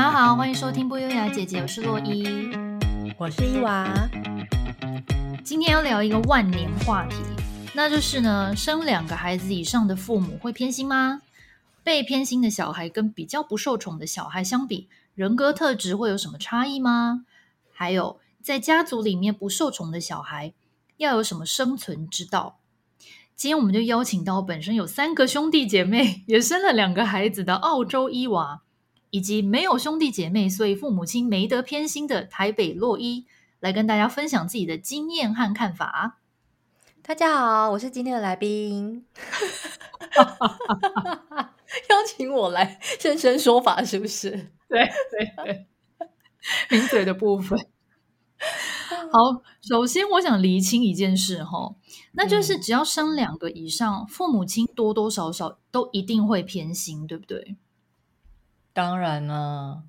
大家好，欢迎收听不优雅姐姐，我是洛伊，我是伊娃。今天要聊一个万年话题，那就是呢，生两个孩子以上的父母会偏心吗？被偏心的小孩跟比较不受宠的小孩相比，人格特质会有什么差异吗？还有，在家族里面不受宠的小孩要有什么生存之道？今天我们就邀请到本身有三个兄弟姐妹，也生了两个孩子的澳洲伊娃，以及没有兄弟姐妹，所以父母亲没得偏心的台北洛伊，来跟大家分享自己的经验和看法。大家好，我是今天的来宾，邀请我来现身说法，是不是？对对对，名嘴的部分。好，首先我想厘清一件事哈，那就是只要生两个以上，嗯、父母亲多多少少都一定会偏心，对不对？当然了，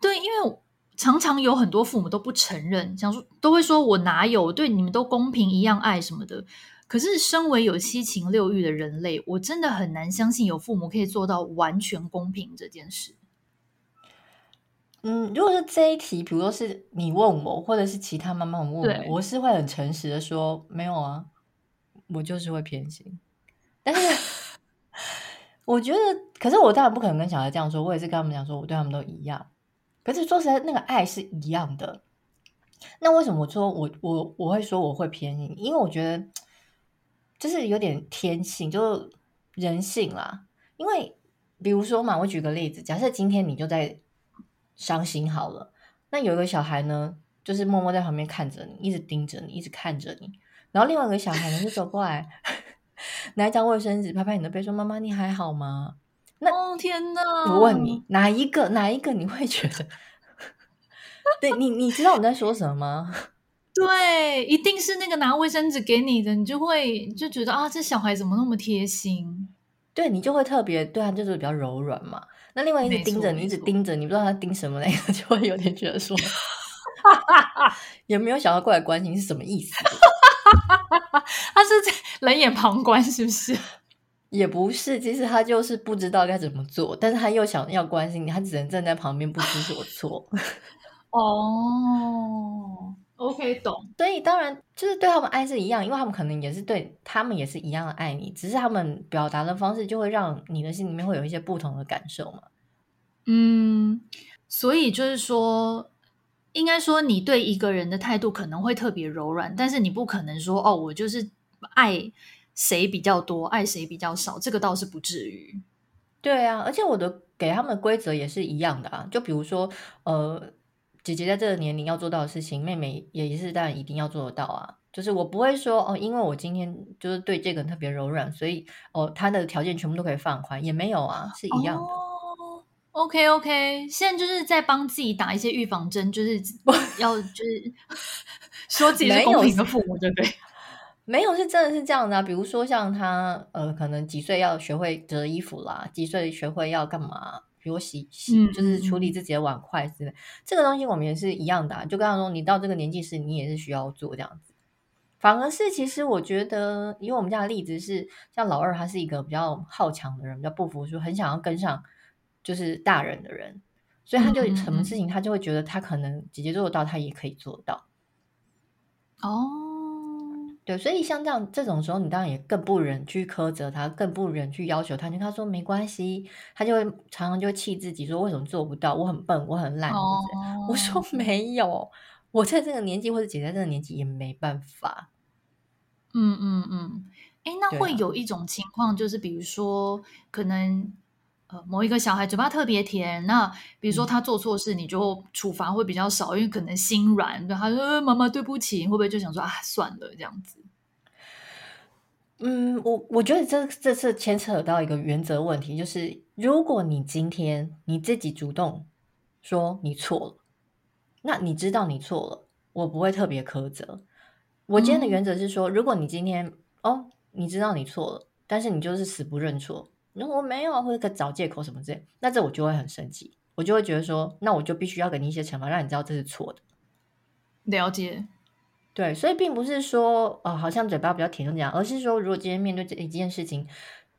对，因为常常有很多父母都不承认，想说都会说我哪有对你们都公平一样爱什么的。可是身为有七情六欲的人类，我真的很难相信有父母可以做到完全公平这件事。嗯，如果是这一题，比如说是你问我，或者是其他妈妈问我，对我是会很诚实的说，没有啊，我就是会偏心。但是我觉得，可是我当然不可能跟小孩这样说，我也是跟他们讲说，我对他们都一样。可是说实在，那个爱是一样的。那为什么我说我我我会说我会偏心？因为我觉得就是有点天性，就人性啦。因为比如说嘛，我举个例子，假设今天你就在。伤心好了，那有一个小孩呢，就是默默在旁边看着你，一直盯着你，一直看着你。然后另外一个小孩呢，就走过来，拿一张卫生纸拍拍你的背，说：“妈妈，你还好吗？”那哦天哪！我问你，哪一个？哪一个你会觉得？对你，你知道我在说什么吗？对，一定是那个拿卫生纸给你的，你就会就觉得啊，这小孩怎么那么贴心？对，你就会特别对他就是比较柔软嘛。那另外一直盯着你，一直盯着你，不知道他盯什么，那个就会有点觉得说，有没有想要过来关心是什么意思？他是在 冷眼旁观，是不是？也不是，其实他就是不知道该怎么做，但是他又想要关心你，他只能站在旁边不知所措。哦。OK，懂。所以当然就是对他们爱是一样，因为他们可能也是对他们也是一样的爱你，只是他们表达的方式就会让你的心里面会有一些不同的感受嘛。嗯，所以就是说，应该说你对一个人的态度可能会特别柔软，但是你不可能说哦，我就是爱谁比较多，爱谁比较少，这个倒是不至于。对啊，而且我的给他们规则也是一样的啊，就比如说呃。姐姐在这个年龄要做到的事情，妹妹也是当然一定要做得到啊。就是我不会说哦，因为我今天就是对这个人特别柔软，所以哦，他的条件全部都可以放宽，也没有啊，是一样的。，OK OK，现在就是在帮自己打一些预防针，就是 要就是 说自己是公平的父母，对不对？没有，是真的是这样的啊。比如说像他呃，可能几岁要学会折衣服啦，几岁学会要干嘛？比如洗洗，就是处理自己的碗筷之类，嗯、这个东西我们也是一样的、啊。就刚刚说，你到这个年纪时，你也是需要做这样子。反而是，其实我觉得，因为我们家的例子是，像老二，他是一个比较好强的人，比较不服输，很想要跟上，就是大人的人，所以他就什么事情，他就会觉得他可能姐姐做得到，他也可以做到。哦。对，所以像这样这种时候，你当然也更不忍去苛责他，更不忍去要求他。就他说没关系，他就会常常就会气自己，说为什么做不到？我很笨，我很烂。Oh. 我说没有，我在这个年纪或者姐在这个年纪也没办法。嗯嗯嗯，哎，那会有一种情况，就是比如说可能。呃，某一个小孩嘴巴特别甜，那比如说他做错事，你就处罚会比较少，嗯、因为可能心软，对他说妈妈对不起，会不会就想说啊算了这样子？嗯，我我觉得这这次牵扯到一个原则问题，就是如果你今天你自己主动说你错了，那你知道你错了，我不会特别苛责。我今天的原则是说，嗯、如果你今天哦你知道你错了，但是你就是死不认错。我没有啊，或者找借口什么之类，那这我就会很生气，我就会觉得说，那我就必须要给你一些惩罚，让你知道这是错的。了解，对，所以并不是说，哦，好像嘴巴比较甜就这样，而是说，如果今天面对这一件事情，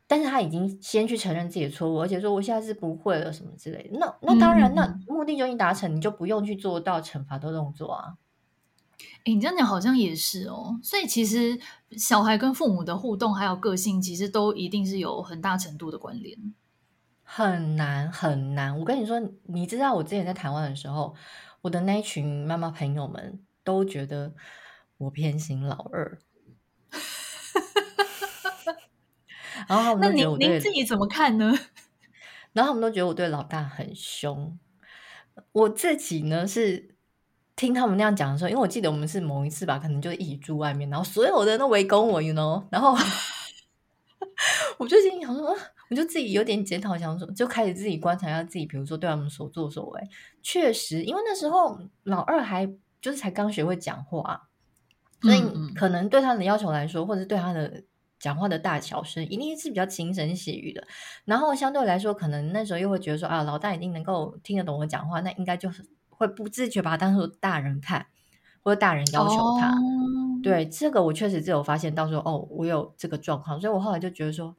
但是他已经先去承认自己的错误，而且说我现在是不会了什么之类的。那那当然，嗯、那目的就已经达成，你就不用去做到惩罚的动作啊。诶，你这样讲好像也是哦。所以其实小孩跟父母的互动还有个性，其实都一定是有很大程度的关联。很难很难。我跟你说，你知道我之前在台湾的时候，我的那一群妈妈朋友们都觉得我偏心老二。然后他们都觉得我对，那您自己怎么看呢？然后他们都觉得我对老大很凶。我自己呢是听他们那样讲的时候，因为我记得我们是某一次吧，可能就一起住外面，然后所有的人都围攻我，you know。然后 我就心里想说，我就自己有点检讨，想说就开始自己观察一下自己，比如说对他们所作所为。确实，因为那时候老二还就是才刚学会讲话，所以可能对他的要求来说，或者对他的。讲话的大小声一定是比较轻声细语的，然后相对来说，可能那时候又会觉得说啊，老大一定能够听得懂我讲话，那应该就是会不自觉把他当做大人看，或者大人要求他。哦、对，这个我确实只有发现到说哦，我有这个状况，所以我后来就觉得说，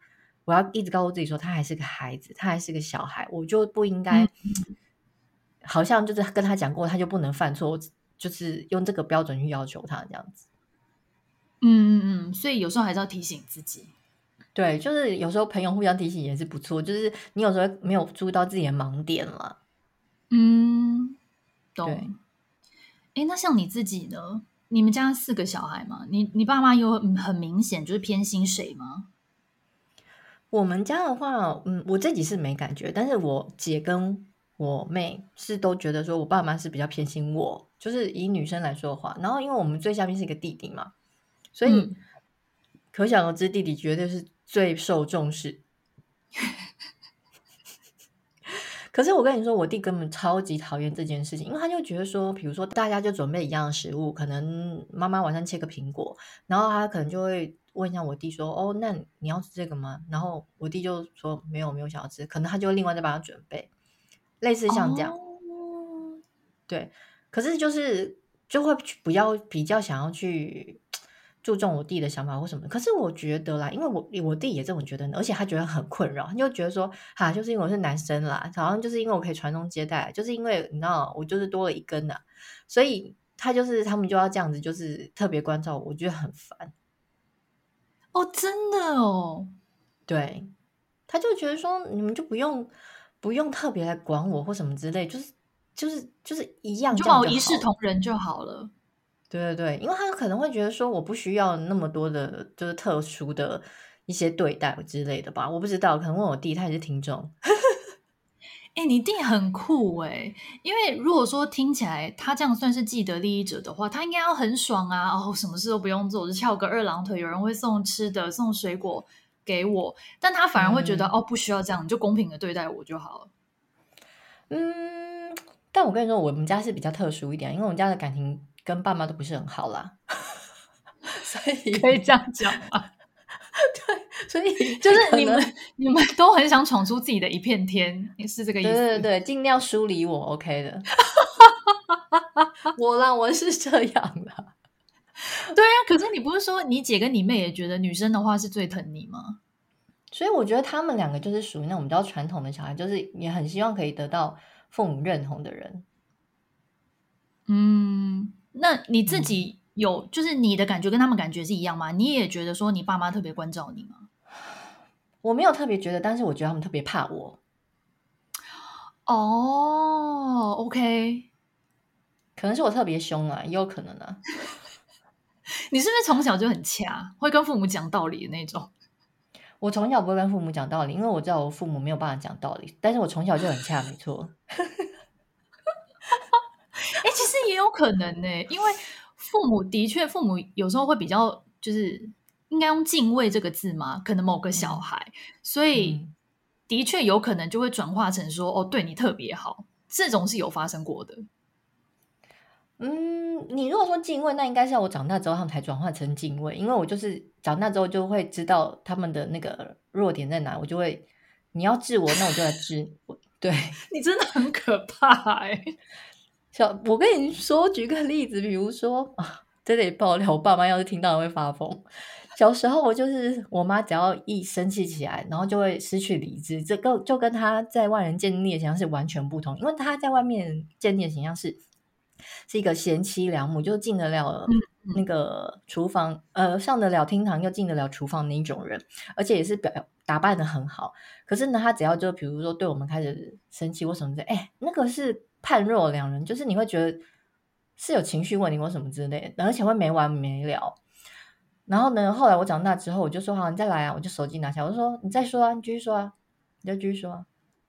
我要一直告诉自己说，他还是个孩子，他还是个小孩，我就不应该，嗯、好像就是跟他讲过，他就不能犯错，就是用这个标准去要求他这样子。嗯嗯嗯，所以有时候还是要提醒自己。对，就是有时候朋友互相提醒也是不错。就是你有时候没有注意到自己的盲点了。嗯，懂。哎，那像你自己呢？你们家四个小孩嘛，你你爸妈有很明显就是偏心谁吗？我们家的话，嗯，我自己是没感觉，但是我姐跟我妹是都觉得说我爸妈是比较偏心我，就是以女生来说的话。然后因为我们最下面是一个弟弟嘛。所以，嗯、可想而知，弟弟绝对是最受重视。可是我跟你说，我弟根本超级讨厌这件事情，因为他就觉得说，比如说大家就准备一样的食物，可能妈妈晚上切个苹果，然后他可能就会问一下我弟说：“哦，那你要吃这个吗？”然后我弟就说：“没有，没有想要吃。”可能他就另外再帮他准备，类似像这样。哦、对，可是就是就会比较比较想要去。注重我弟的想法或什么，可是我觉得啦，因为我我弟也这么觉得，而且他觉得很困扰，他就觉得说，哈，就是因为我是男生啦，好像就是因为我可以传宗接代，就是因为你知道，我就是多了一根呐，所以他就是他们就要这样子，就是特别关照我，我觉得很烦。哦，真的哦，对，他就觉得说，你们就不用不用特别来管我或什么之类，就是就是就是一样，就好一视同仁就好了。对对对，因为他可能会觉得说，我不需要那么多的，就是特殊的一些对待之类的吧。我不知道，可能问我弟，他也是听众。哎、欸，你弟很酷哎，因为如果说听起来他这样算是既得利益者的话，他应该要很爽啊！哦，什么事都不用做，就翘个二郎腿，有人会送吃的、送水果给我，但他反而会觉得、嗯、哦，不需要这样，你就公平的对待我就好了。嗯，但我跟你说，我们家是比较特殊一点，因为我们家的感情。跟爸妈都不是很好啦，所以可以这样讲吗？对，所以 就是你们你们都很想闯出自己的一片天，是这个意思？对对对，尽量疏离我，OK 的。我啦，我是这样的。对啊，可是你不是说你姐跟你妹也觉得女生的话是最疼你吗？所以我觉得他们两个就是属于那种比较传统的小孩，就是也很希望可以得到父母认同的人。嗯。那你自己有，就是你的感觉跟他们感觉是一样吗？你也觉得说你爸妈特别关照你吗？我没有特别觉得，但是我觉得他们特别怕我。哦，OK，可能是我特别凶啊，也有可能啊。你是不是从小就很恰，会跟父母讲道理的那种？我从小不会跟父母讲道理，因为我知道我父母没有办法讲道理，但是我从小就很恰，没错。有可能呢，因为父母的确，父母有时候会比较，就是应该用敬畏这个字嘛，可能某个小孩，嗯、所以的确有可能就会转化成说，哦，对你特别好，这种是有发生过的。嗯，你如果说敬畏，那应该是要我长大之后他们才转化成敬畏，因为我就是长大之后就会知道他们的那个弱点在哪，我就会你要治我，那我就来治我。对，你真的很可怕哎。小，我跟你说，举个例子，比如说啊，在这里爆料，我爸妈要是听到会发疯。小时候我就是我妈，只要一生气起来，然后就会失去理智，这个就跟她在外人建立的形象是完全不同。因为她在外面建立的形象是是一个贤妻良母，就进得了那个厨房，呃，上得了厅堂又进得了厨房那一种人，而且也是表打扮的很好。可是呢，她只要就比如说对我们开始生气或什么的，哎，那个是判若两人，就是你会觉得是有情绪问题或什么之类的，而且会没完没了。然后呢，后来我长大之后，我就说好，你再来啊！我就手机拿下，我就说你再说啊，你继续说啊，你就继续说啊。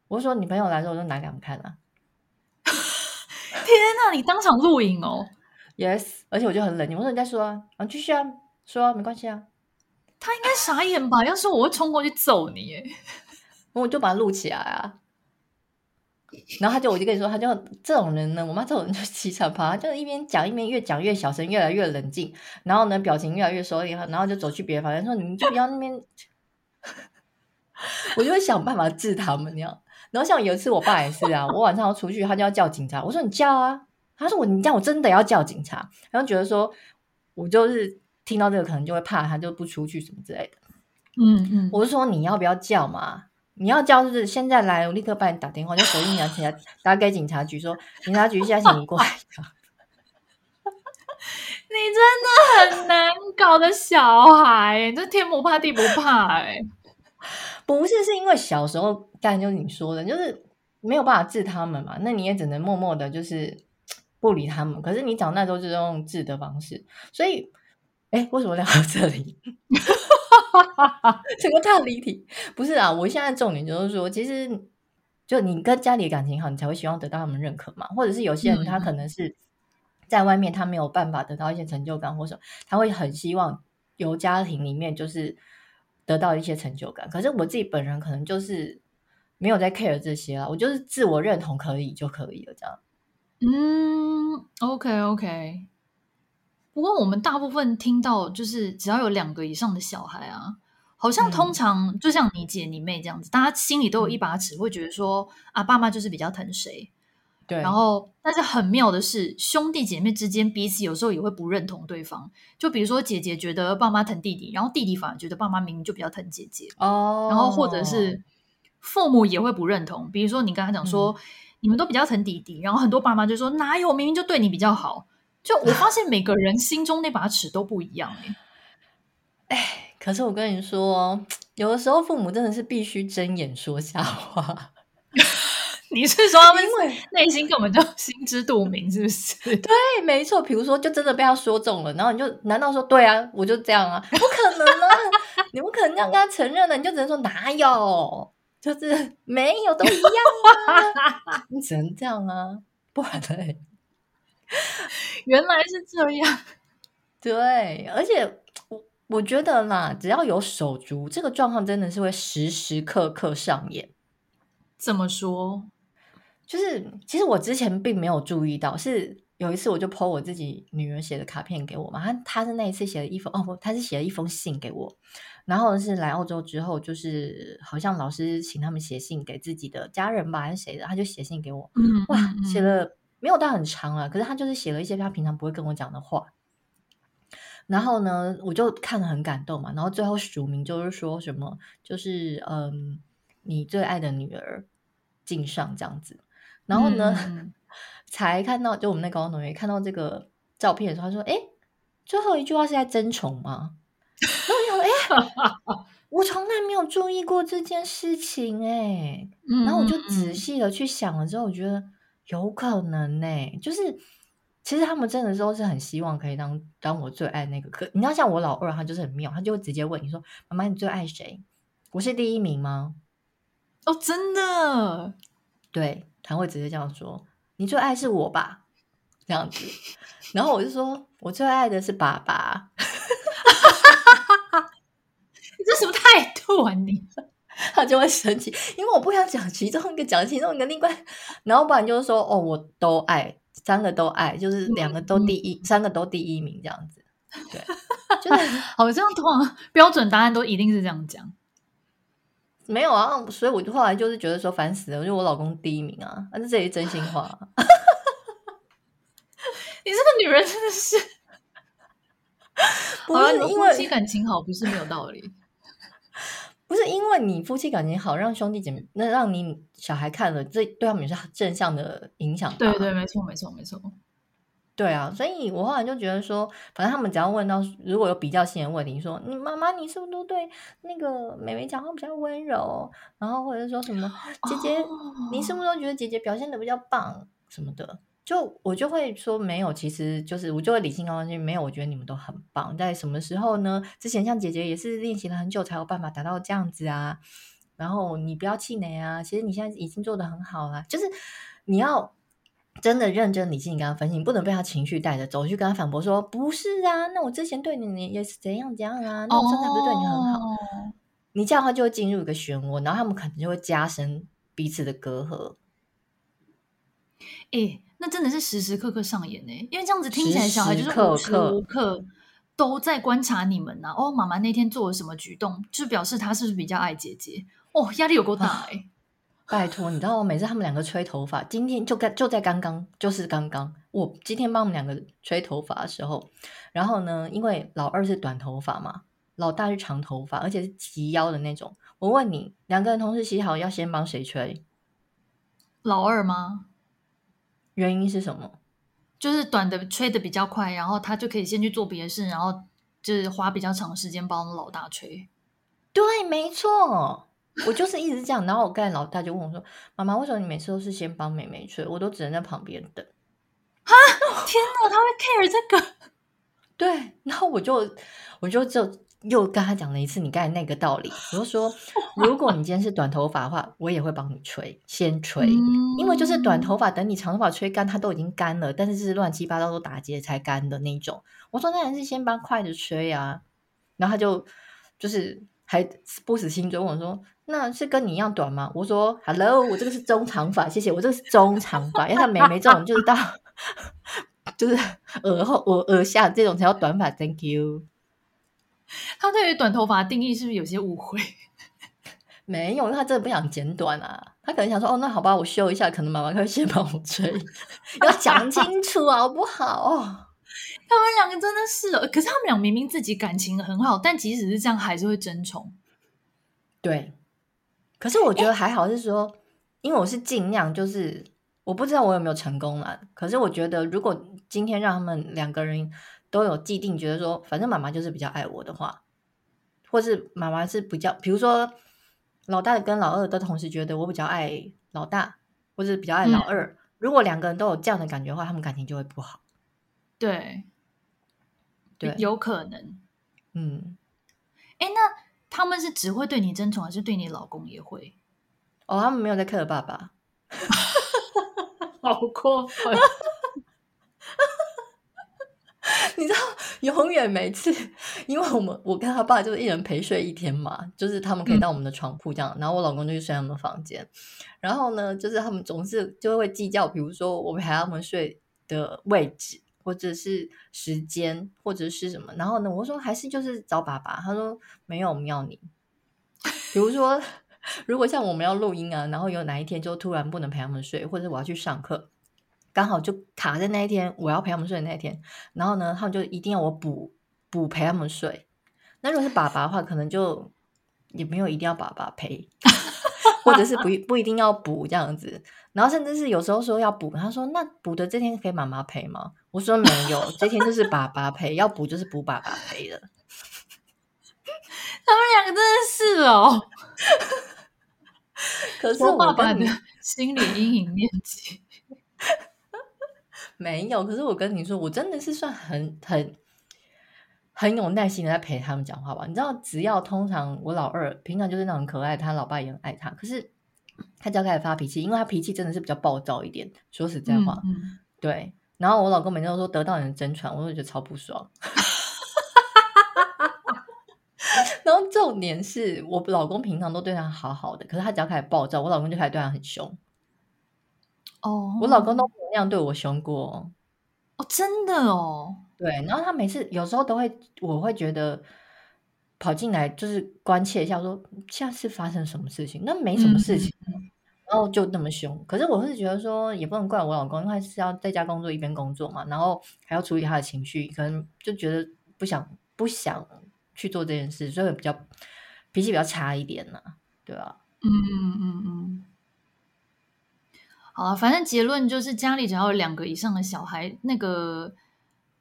我就说你朋友来的时候，我就拿给他们看啊。天哪，你当场录影哦？Yes，而且我就很冷静，我说你再说啊，啊，继续啊，说啊，没关系啊。他应该傻眼吧？要是我会冲过去揍你耶，我就把它录起来啊。然后他就，我就跟你说，他就这种人呢，我妈这种人就气场趴，他就一边讲一边越讲越小声，越来越冷静，然后呢，表情越来越收敛，然后就走去别的房间说：“你们就不要那边。”我就会想办法治他们那样。然后像有一次我爸也是啊，我晚上要出去，他就要叫警察，我说：“你叫啊。”他说：“我你叫我真的要叫警察。”然后觉得说我就是听到这个可能就会怕，他就不出去什么之类的。嗯嗯，我就说你要不要叫嘛？你要叫是不是？现在来，我立刻帮你打电话，就手机拿起来打给警察局，说警察局现在请你过来。你真的很难搞的小孩，这天不怕地不怕哎。不是，是因为小时候，当然就是你说的，就是没有办法治他们嘛，那你也只能默默的，就是不理他们。可是你长大之后就是用治的方式，所以，哎，为什么聊到这里？哈哈哈，整个大离题，不是啊！我现在重点就是说，其实就你跟家里的感情好，你才会希望得到他们认可嘛。或者是有些人他可能是在外面，他没有办法得到一些成就感，或者他会很希望由家庭里面就是得到一些成就感。可是我自己本人可能就是没有在 care 这些啊，我就是自我认同可以就可以了，这样。嗯，OK OK。不过我们大部分听到就是只要有两个以上的小孩啊，好像通常就像你姐你妹这样子，嗯、大家心里都有一把尺，会觉得说啊，爸妈就是比较疼谁。对。然后，但是很妙的是，兄弟姐妹之间彼此有时候也会不认同对方。就比如说姐姐觉得爸妈疼弟弟，然后弟弟反而觉得爸妈明明就比较疼姐姐。哦。然后或者是父母也会不认同，比如说你跟他讲说、嗯、你们都比较疼弟弟，然后很多爸妈就说哪有，明明就对你比较好。就我发现每个人心中那把尺都不一样哎，哎，可是我跟你说，有的时候父母真的是必须睁眼说瞎话。你是说他们因为内心根本就心知肚明，是不是？对，没错。比如说，就真的被他说中了，然后你就难道说对啊？我就这样啊？不可能啊！你不可能这样跟他承认的，你就只能说哪有？就是没有，都一样啊！你只能这样啊，不然嘞。原来是这样，对，而且我我觉得啦，只要有手足，这个状况真的是会时时刻刻上演。怎么说？就是其实我之前并没有注意到，是有一次我就 po 我自己女儿写的卡片给我嘛，她她是那一次写了一封哦不，她是写了一封信给我，然后是来澳洲之后，就是好像老师请他们写信给自己的家人吧，还是谁的，他就写信给我，嗯，哇，写了。没有到很长啊，可是他就是写了一些他平常不会跟我讲的话，然后呢，我就看了很感动嘛，然后最后署名就是说什么，就是嗯，你最爱的女儿敬上这样子，然后呢，嗯、才看到就我们那高中同学看到这个照片的时候，他说：“哎，最后一句话是在争宠吗？”然后我想：“哎，我从来没有注意过这件事情哎。”然后我就仔细的去想了之后，我觉得。有可能呢、欸，就是其实他们真的都是很希望可以当当我最爱那个。可你知道，像我老二，他就是很妙，他就会直接问你说：“妈妈，你最爱谁？我是第一名吗？”哦，真的？对，他会直接这样说：“你最爱是我吧？”这样子，然后我就说：“我最爱的是爸爸。”你这什么态度啊你？他就会生气，因为我不想讲其中一个，讲其中一个另外，然后不然就是说哦，我都爱，三个都爱，就是两个都第一，嗯、三个都第一名这样子。对，就是 好像通常标准答案都一定是这样讲。没有啊，所以我就后来就是觉得说烦死了，就我老公第一名啊，但是这也是真心话。你这个女人真的是。不是因为夫妻感情好，不是没有道理。不是因为你夫妻感情好，让兄弟姐妹，那让你小孩看了，这对他们也是正向的影响。对对，没错没错没错。对啊，所以我后来就觉得说，反正他们只要问到如果有比较性的问题，说你妈妈你是不是都对那个妹妹讲话比较温柔，然后或者说什么姐姐、哦、你是不是都觉得姐姐表现的比较棒什么的？就我就会说没有，其实就是我就会理性告诉你，没有，我觉得你们都很棒。在什么时候呢？之前像姐姐也是练习了很久才有办法达到这样子啊。然后你不要气馁啊，其实你现在已经做的很好了。就是你要真的认真理性跟他分析，你不能被他情绪带着走，去跟他反驳说不是啊，那我之前对你也是怎样怎样啊，那我现在不是对你很好？哦、你这样的话就会进入一个漩涡，然后他们可能就会加深彼此的隔阂。诶那真的是时时刻刻上演呢，因为这样子听起来，小孩就是无时无刻都在观察你们呐、啊。哦，妈妈那天做了什么举动，就表示他是不是比较爱姐姐？哦，压力有够大哎！拜托，你知道吗？每次他们两个吹头发，今天就刚就在刚刚，就是刚刚，我今天帮我们两个吹头发的时候，然后呢，因为老二是短头发嘛，老大是长头发，而且是及腰的那种。我问你，两个人同时洗好，要先帮谁吹？老二吗？原因是什么？就是短的吹的比较快，然后他就可以先去做别的事，然后就是花比较长时间帮老大吹。对，没错，我就是一直这样。然后我刚才老大就问我说：“妈妈，为什么你每次都是先帮妹妹吹？我都只能在旁边等。”啊，天哪，他会 care 这个？对，然后我就我就就。又跟他讲了一次你刚才那个道理，我就说，如果你今天是短头发的话，我也会帮你吹，先吹，因为就是短头发，等你长头发吹干，它都已经干了，但是是乱七八糟都打结才干的那种。我说那还是先帮筷子吹啊，然后他就就是还不死心追问我说，那是跟你一样短吗？我说 Hello，我这个是中长发，谢谢，我这个是中长发，因为他妹妹这种就是到 就是耳后我耳下这种才叫短发，Thank you。他对于短头发的定义是不是有些误会？没有，因为他真的不想剪短啊。他可能想说：“哦，那好吧，我修一下。”可能妈妈会先帮我吹，要讲清楚好不好？他们两个真的是，可是他们俩明明自己感情很好，但即使是这样，还是会争宠。对，可是我觉得还好，是说，因为我是尽量，就是我不知道我有没有成功啊。可是我觉得，如果今天让他们两个人。都有既定觉得说，反正妈妈就是比较爱我的话，或是妈妈是比较，比如说老大跟老二都同时觉得我比较爱老大，或是比较爱老二。嗯、如果两个人都有这样的感觉的话，他们感情就会不好。对，对，有可能。嗯，哎，那他们是只会对你争宠，还是对你老公也会？哦，他们没有在 care 爸爸，好过分。你知道，永远每次，因为我们我跟他爸就是一人陪睡一天嘛，就是他们可以到我们的床铺这样，嗯、然后我老公就去睡他们房间。然后呢，就是他们总是就会计较，比如说我陪他们睡的位置，或者是时间，或者是什么。然后呢，我说还是就是找爸爸，他说没有，我们要你。比如说，如果像我们要录音啊，然后有哪一天就突然不能陪他们睡，或者我要去上课。刚好就卡在那一天，我要陪他们睡的那一天，然后呢，他们就一定要我补补陪他们睡。那如果是爸爸的话，可能就也没有一定要爸爸陪，或者是不不一定要补这样子。然后甚至是有时候说要补，他说那补的这天可以妈妈陪吗？我说没有，这天就是爸爸陪，要补就是补爸爸陪的。他们两个真的是哦，可是我爸爸的心理阴影面积。没有，可是我跟你说，我真的是算很很很有耐心的在陪他们讲话吧。你知道，只要通常我老二平常就是那种可爱，他老爸也很爱他。可是他只要开始发脾气，因为他脾气真的是比较暴躁一点。说实在话，嗯嗯、对。然后我老公每天都说得到你的真传，我就觉得超不爽。然后重点是我老公平常都对他好好的，可是他只要开始暴躁，我老公就开始对他很凶。哦，我老公都没有那样对我凶过哦，真的哦，对，然后他每次有时候都会，我会觉得跑进来就是关切一下，说下次发生什么事情，那没什么事情，嗯、然后就那么凶。可是我是觉得说，也不能怪我老公，因为他是要在家工作一边工作嘛，然后还要处理他的情绪，可能就觉得不想。不想去做这件事，所以比较脾气比较差一点呢、啊，对吧、啊？嗯嗯嗯嗯。好了，反正结论就是家里只要有两个以上的小孩，那个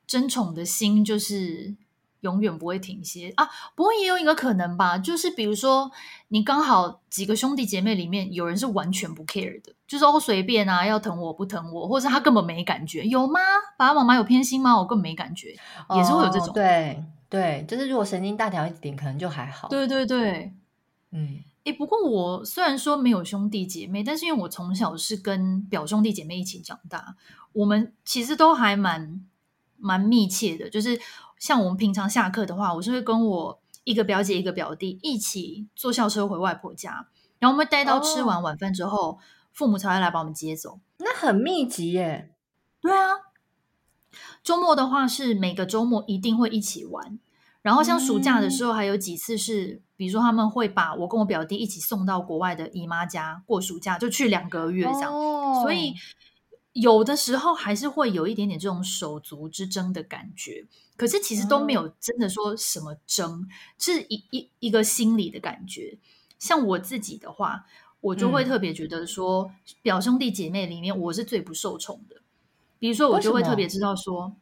争宠的心就是。永远不会停歇啊！不过也有一个可能吧，就是比如说你刚好几个兄弟姐妹里面有人是完全不 care 的，就是哦随便啊，要疼我不疼我，或者是他根本没感觉，有吗？爸爸妈妈有偏心吗？我根本没感觉，哦、也是会有这种。对对，就是如果神经大条一点，可能就还好。对对对，嗯，诶，不过我虽然说没有兄弟姐妹，但是因为我从小是跟表兄弟姐妹一起长大，我们其实都还蛮蛮密切的，就是。像我们平常下课的话，我是会跟我一个表姐、一个表弟一起坐校车回外婆家，然后我们待到吃完晚饭之后，哦、父母才会来把我们接走。那很密集耶。对啊，周末的话是每个周末一定会一起玩，然后像暑假的时候还有几次是，嗯、比如说他们会把我跟我表弟一起送到国外的姨妈家过暑假，就去两个月这样，哦、所以。有的时候还是会有一点点这种手足之争的感觉，可是其实都没有真的说什么争，是一一一个心理的感觉。像我自己的话，我就会特别觉得说，表兄弟姐妹里面我是最不受宠的。比如说，我就会特别知道说，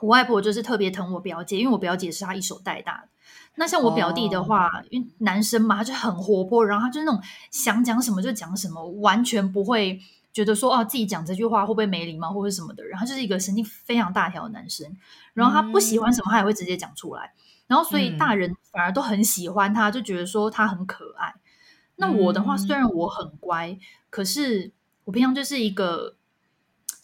我外婆就是特别疼我表姐，因为我表姐是她一手带大的。那像我表弟的话，因为男生嘛，他就很活泼，然后他就是那种想讲什么就讲什么，完全不会。觉得说哦，自己讲这句话会不会没礼貌或者什么的，然后就是一个神经非常大条的男生，然后他不喜欢什么，他也会直接讲出来，然后所以大人反而都很喜欢他，就觉得说他很可爱。那我的话，虽然我很乖，可是我平常就是一个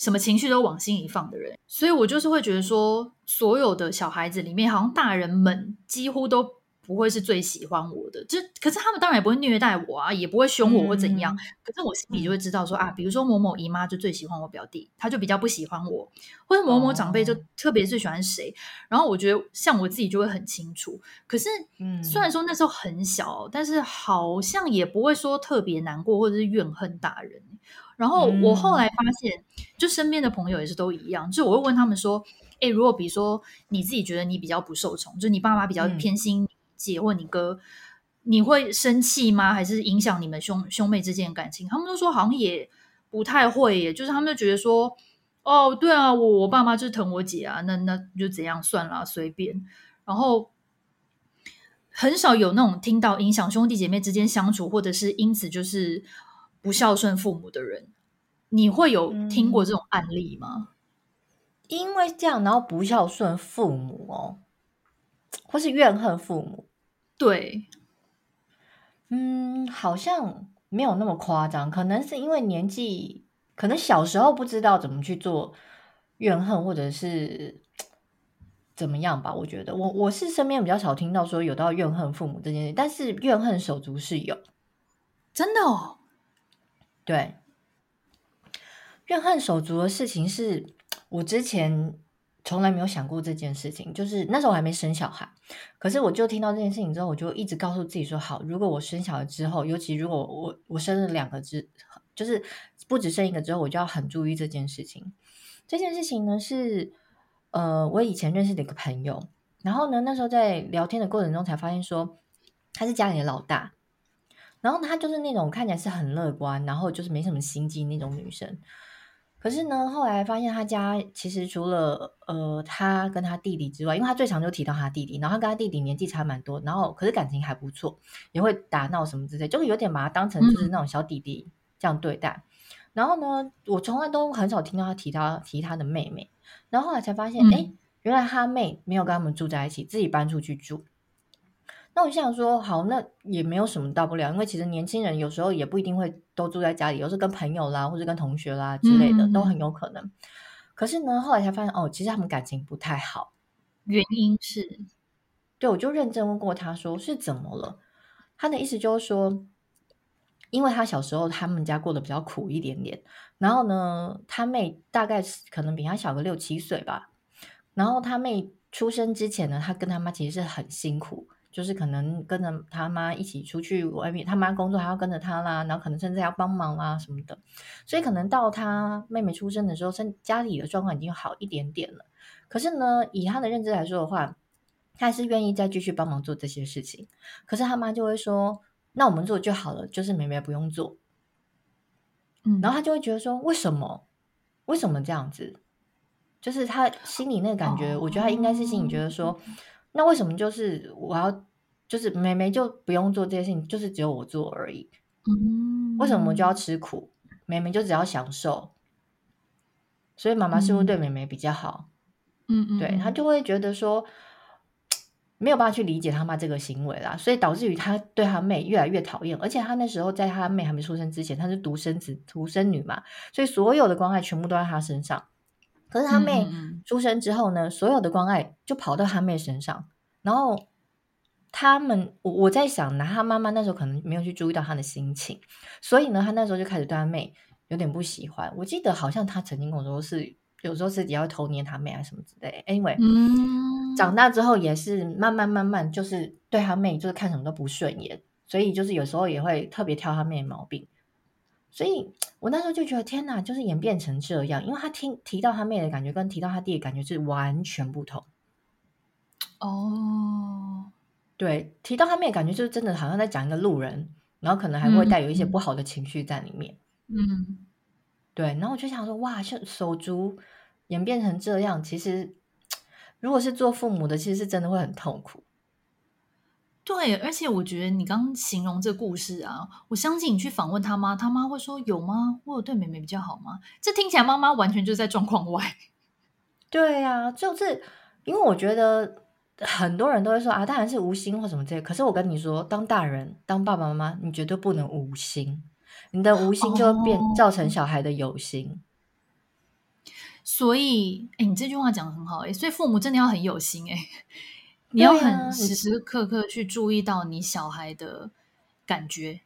什么情绪都往心里放的人，所以我就是会觉得说，所有的小孩子里面，好像大人们几乎都。不会是最喜欢我的，就可是他们当然也不会虐待我啊，也不会凶我或怎样。嗯、可是我心里就会知道说啊，比如说某某姨妈就最喜欢我表弟，他就比较不喜欢我，或者某某长辈就特别最喜欢谁。哦、然后我觉得像我自己就会很清楚。可是，虽然说那时候很小，嗯、但是好像也不会说特别难过或者是怨恨大人。然后我后来发现，就身边的朋友也是都一样，就我会问他们说，哎，如果比如说你自己觉得你比较不受宠，就你爸妈比较偏心。嗯姐或你哥，你会生气吗？还是影响你们兄兄妹之间的感情？他们都说好像也不太会耶，就是他们就觉得说，哦，对啊，我我爸妈就是疼我姐啊，那那就怎样算了，随便。然后很少有那种听到影响兄弟姐妹之间相处，或者是因此就是不孝顺父母的人。你会有听过这种案例吗？嗯，因为这样，然后不孝顺父母哦，或是怨恨父母。对，嗯，好像没有那么夸张，可能是因为年纪，可能小时候不知道怎么去做怨恨，或者是怎么样吧。我觉得我我是身边比较少听到说有到怨恨父母这件事，但是怨恨手足是有，真的哦。对，怨恨手足的事情是我之前。从来没有想过这件事情，就是那时候我还没生小孩，可是我就听到这件事情之后，我就一直告诉自己说：好，如果我生小孩之后，尤其如果我我生了两个之，就是不止生一个之后，我就要很注意这件事情。这件事情呢是，呃，我以前认识的一个朋友，然后呢那时候在聊天的过程中才发现说，他是家里的老大，然后她就是那种看起来是很乐观，然后就是没什么心机那种女生。可是呢，后来发现他家其实除了呃他跟他弟弟之外，因为他最常就提到他弟弟，然后他跟他弟弟年纪差蛮多，然后可是感情还不错，也会打闹什么之类，就是有点把他当成就是那种小弟弟这样对待。嗯、然后呢，我从来都很少听到他提他提他的妹妹，然后后来才发现，哎、嗯，原来他妹没有跟他们住在一起，自己搬出去住。那我就想说，好，那也没有什么大不了，因为其实年轻人有时候也不一定会都住在家里，有时候跟朋友啦，或者跟同学啦之类的，嗯、都很有可能。可是呢，后来才发现，哦，其实他们感情不太好，原因是，对，我就认真问过他说是怎么了。他的意思就是说，因为他小时候他们家过得比较苦一点点，然后呢，他妹大概可能比他小个六七岁吧，然后他妹出生之前呢，他跟他妈其实是很辛苦。就是可能跟着他妈一起出去外面，他妈工作还要跟着他啦，然后可能甚至要帮忙啦什么的，所以可能到他妹妹出生的时候，身家里的状况已经好一点点了。可是呢，以他的认知来说的话，他还是愿意再继续帮忙做这些事情。可是他妈就会说：“那我们做就好了，就是妹妹不用做。”嗯，然后他就会觉得说：“为什么？为什么这样子？”就是他心里那个感觉，哦、我觉得他应该是心里觉得说：“那为什么就是我要，就是妹妹就不用做这些事情，就是只有我做而已？嗯，为什么我们就要吃苦？妹妹就只要享受？所以妈妈是不是对妹妹比较好？嗯嗯，对，她就会觉得说。”没有办法去理解他妈这个行为啦，所以导致于她对她妹越来越讨厌，而且她那时候在她妹还没出生之前，她是独生子、独生女嘛，所以所有的关爱全部都在她身上。可是他妹出生之后呢，所有的关爱就跑到他妹身上，然后他们，我我在想，拿他妈妈那时候可能没有去注意到他的心情，所以呢，他那时候就开始对他妹有点不喜欢。我记得好像他曾经跟我说是。有时候自己要偷捏他妹啊什么之类，anyway，嗯，长大之后也是慢慢慢慢，就是对他妹就是看什么都不顺眼，所以就是有时候也会特别挑他妹的毛病。所以我那时候就觉得天哪，就是演变成这样，因为他听提到他妹的感觉跟提到他弟的感觉是完全不同。哦，对，提到他妹的感觉就是真的好像在讲一个路人，然后可能还会带有一些不好的情绪在里面。嗯。嗯对，然后我就想说，哇，像手足演变成这样，其实 如果是做父母的，其实是真的会很痛苦。对，而且我觉得你刚刚形容这故事啊，我相信你去访问他妈，他妈会说有吗？我有对妹妹比较好吗？这听起来妈妈完全就在状况外。对呀、啊，就是因为我觉得很多人都会说啊，当然是无心或什么这些，可是我跟你说，当大人，当爸爸妈妈，你绝对不能无心。你的无心就会变造成小孩的有心，哦、所以，哎，你这句话讲的很好，哎，所以父母真的要很有心，哎，你要很时时刻刻去注意到你小孩的感觉，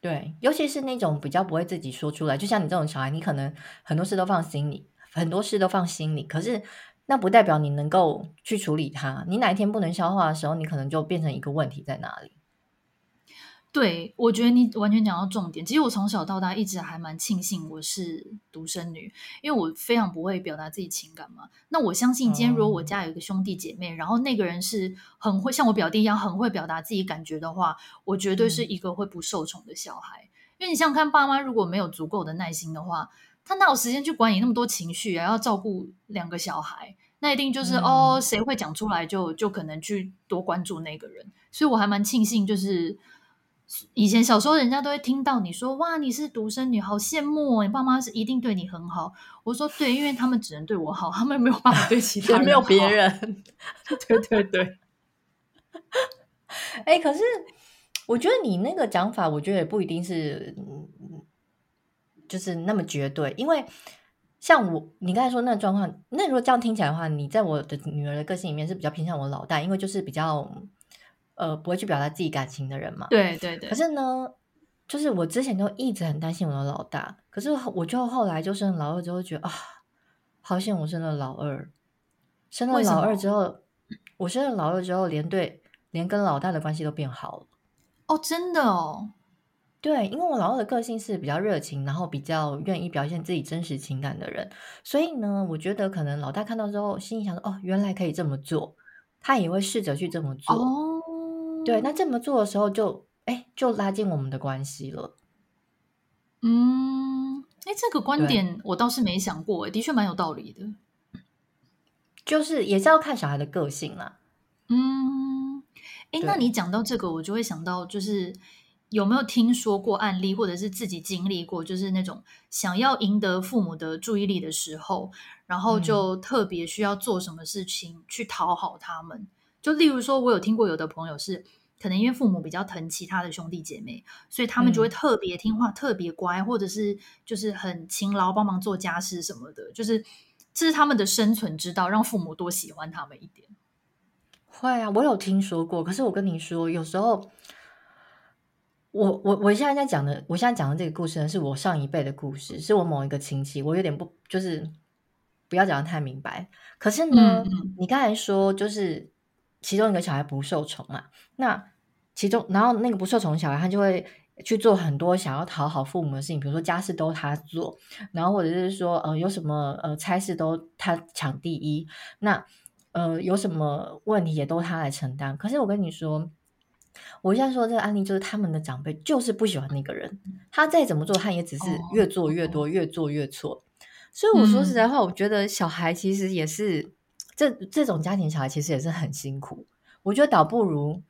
对，尤其是那种比较不会自己说出来，就像你这种小孩，你可能很多事都放心里，很多事都放心里，可是那不代表你能够去处理它，你哪一天不能消化的时候，你可能就变成一个问题在哪里。对，我觉得你完全讲到重点。其实我从小到大一直还蛮庆幸我是独生女，因为我非常不会表达自己情感嘛。那我相信，今天如果我家有一个兄弟姐妹，嗯、然后那个人是很会像我表弟一样很会表达自己感觉的话，我绝对是一个会不受宠的小孩。嗯、因为你想想看，爸妈如果没有足够的耐心的话，他哪有时间去管你那么多情绪啊？要照顾两个小孩，那一定就是、嗯、哦，谁会讲出来就就可能去多关注那个人。所以我还蛮庆幸，就是。以前小时候，人家都会听到你说：“哇，你是独生女，好羡慕哦！你爸妈是一定对你很好。”我说：“对，因为他们只能对我好，他们没有办法对其他人，没有别人。”对对对。哎、欸，可是我觉得你那个讲法，我觉得也不一定是，就是那么绝对。因为像我，你刚才说那个状况，那如果这样听起来的话，你在我的女儿的个性里面是比较偏向我老大，因为就是比较。呃，不会去表达自己感情的人嘛？对对对。可是呢，就是我之前都一直很担心我的老大，可是我就后来就生了老二之后，觉得啊，好险我生了老二。生了老二之后，我生了老二之后，连对连跟老大的关系都变好了。哦，真的哦。对，因为我老二的个性是比较热情，然后比较愿意表现自己真实情感的人，所以呢，我觉得可能老大看到之后，心里想说，哦，原来可以这么做，他也会试着去这么做。哦。对，那这么做的时候就，就哎，就拉近我们的关系了。嗯，哎，这个观点我倒是没想过，的确蛮有道理的。就是也是要看小孩的个性啦。嗯，哎，那你讲到这个，我就会想到，就是有没有听说过案例，或者是自己经历过，就是那种想要赢得父母的注意力的时候，然后就特别需要做什么事情去讨好他们。嗯就例如说，我有听过有的朋友是可能因为父母比较疼其他的兄弟姐妹，所以他们就会特别听话、嗯、特别乖，或者是就是很勤劳，帮忙做家事什么的。就是这是他们的生存之道，让父母多喜欢他们一点。会啊，我有听说过。可是我跟你说，有时候我我我现在在讲的，我现在讲的这个故事呢，是我上一辈的故事，是我某一个亲戚。我有点不就是不要讲的太明白。可是呢，嗯、你刚才说就是。其中一个小孩不受宠嘛，那其中然后那个不受宠的小孩，他就会去做很多想要讨好父母的事情，比如说家事都他做，然后或者是说呃有什么呃差事都他抢第一。那呃，有什么问题也都他来承担。可是我跟你说，我现在说这个案例就是他们的长辈就是不喜欢那个人，他再怎么做，他也只是越做越多，哦、越做越错。所以我说实在话，嗯、我觉得小孩其实也是这这种家庭小孩其实也是很辛苦。我觉得倒不如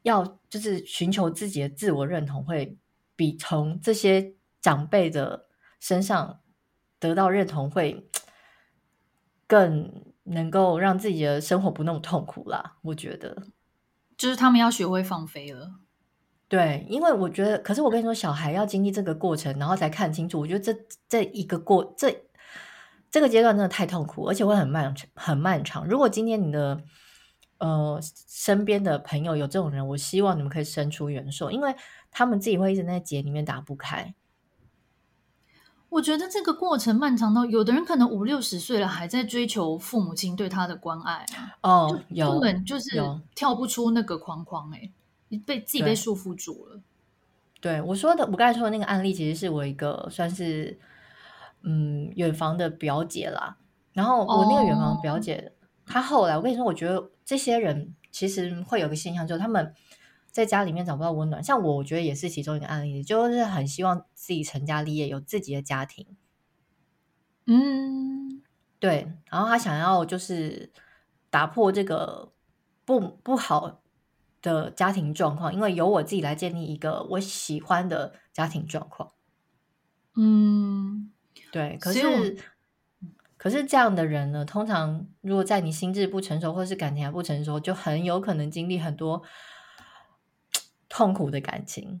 要就是寻求自己的自我认同，会比从这些长辈的身上得到认同会更能够让自己的生活不那么痛苦啦。我觉得，就是他们要学会放飞了。对，因为我觉得，可是我跟你说，小孩要经历这个过程，然后才看清楚。我觉得这这一个过这这个阶段真的太痛苦，而且会很漫很漫长。如果今天你的呃身边的朋友有这种人，我希望你们可以伸出援手，因为他们自己会一直在结里面打不开。我觉得这个过程漫长到有的人可能五六十岁了，还在追求父母亲对他的关爱啊。哦，有，根本就是跳不出那个框框哎、欸，你被自己被束缚住了。对，我说的，我刚才说的那个案例，其实是我一个算是嗯远房的表姐啦。然后我那个远房表姐，她、哦、后来我跟你说，我觉得这些人其实会有个现象，就是他们。在家里面找不到温暖，像我，我觉得也是其中一个案例，就是很希望自己成家立业，有自己的家庭。嗯，对。然后他想要就是打破这个不不好的家庭状况，因为由我自己来建立一个我喜欢的家庭状况。嗯，对。可是，可是这样的人呢，通常如果在你心智不成熟，或是感情还不成熟，就很有可能经历很多。痛苦的感情，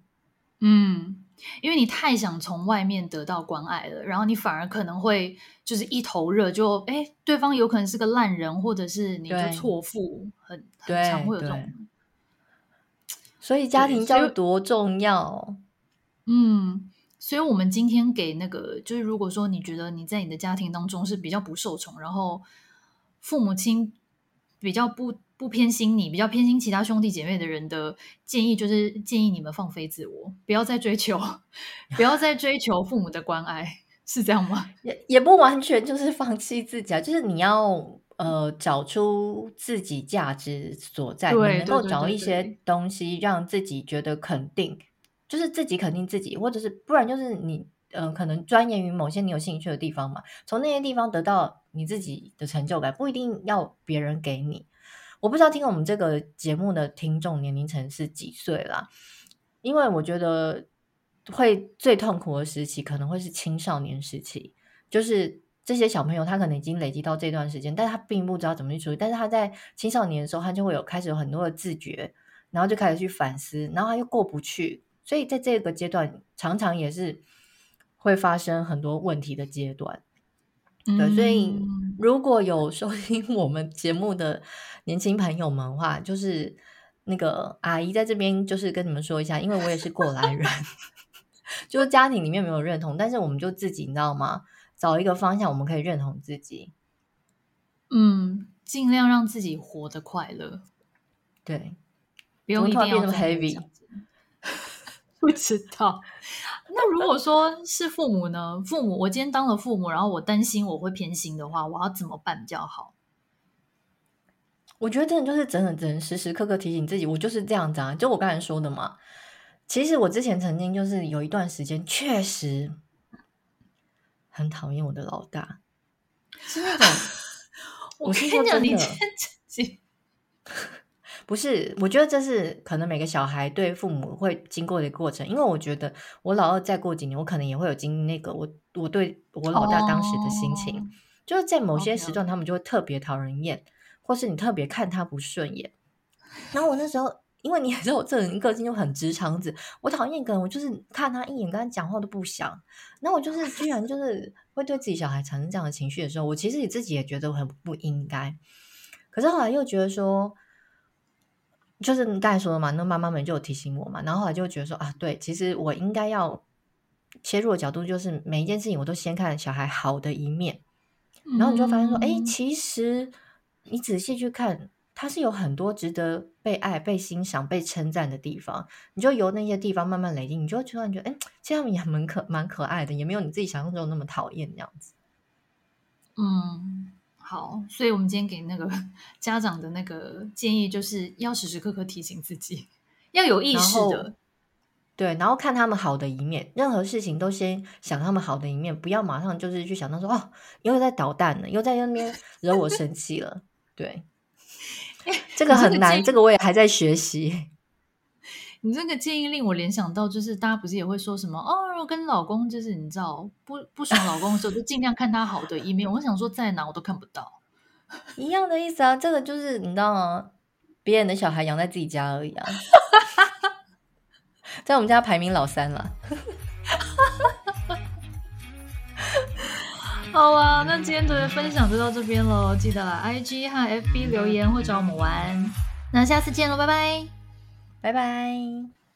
嗯，因为你太想从外面得到关爱了，然后你反而可能会就是一头热就，就哎，对方有可能是个烂人，或者是你就错付，很很常会有这种。所以家庭教育多重要，嗯，所以我们今天给那个，就是如果说你觉得你在你的家庭当中是比较不受宠，然后父母亲比较不。不偏心你，比较偏心其他兄弟姐妹的人的建议，就是建议你们放飞自我，不要再追求，不要再追求父母的关爱，是这样吗？也也不完全就是放弃自己啊，就是你要呃找出自己价值所在，对你能够找一些东西让自己觉得肯定，就是自己肯定自己，或者是不然就是你呃可能钻研于某些你有兴趣的地方嘛，从那些地方得到你自己的成就感，不一定要别人给你。我不知道听我们这个节目的听众年龄层是几岁啦，因为我觉得会最痛苦的时期可能会是青少年时期，就是这些小朋友他可能已经累积到这段时间，但是他并不知道怎么去处理，但是他在青少年的时候，他就会有开始有很多的自觉，然后就开始去反思，然后他又过不去，所以在这个阶段常常也是会发生很多问题的阶段。对，所以如果有收听我们节目的年轻朋友们的话，就是那个阿姨在这边，就是跟你们说一下，因为我也是过来人，就是家庭里面没有认同，但是我们就自己，你知道吗？找一个方向，我们可以认同自己，嗯，尽量让自己活得快乐，对，不用一定要 heavy。不知道。那如果说是父母呢？父母，我今天当了父母，然后我担心我会偏心的话，我要怎么办比较好？我觉得真的就是真的，只能时时刻刻提醒自己，我就是这样子啊。就我刚才说的嘛。其实我之前曾经就是有一段时间，确实很讨厌我的老大，是那种。我跟你讲，你先自己。不是，我觉得这是可能每个小孩对父母会经过的过程，因为我觉得我老二再过几年，我可能也会有经历那个我我对我老大当时的心情，oh. 就是在某些时段，他们就会特别讨人厌，或是你特别看他不顺眼。然后我那时候，因为你也知道我这人个性就很直肠子，我讨厌一个人，我就是看他一眼，跟他讲话都不想。那我就是 居然就是会对自己小孩产生这样的情绪的时候，我其实你自己也觉得很不应该，可是后来又觉得说。就是你刚才说的嘛，那妈妈们就有提醒我嘛，然后后来就觉得说啊，对，其实我应该要切入的角度就是每一件事情我都先看小孩好的一面，然后你就发现说，哎、嗯，其实你仔细去看，他是有很多值得被爱、被欣赏、被称赞的地方，你就由那些地方慢慢累积，你就会突然觉得，哎，其实他们也蛮可蛮可爱的，也没有你自己想象中那么讨厌这样子。嗯。好，所以我们今天给那个 家长的那个建议，就是要时时刻刻提醒自己，要有意识的，对，然后看他们好的一面，任何事情都先想他们好的一面，不要马上就是去想到说哦，又在捣蛋了，又在那边惹我生气了。对，这个很难，这个我也还在学习。你这个建议令我联想到，就是大家不是也会说什么哦，我跟老公就是你知道不不爽老公的时候，就尽量看他好的一面。我想说，在哪我都看不到，一样的意思啊。这个就是你知道吗？别人的小孩养在自己家而已啊。在我们家排名老三了。好啊，那今天的分享就到这边喽。记得来 IG 和 FB 留言或找我们玩。那下次见喽，拜拜。拜拜。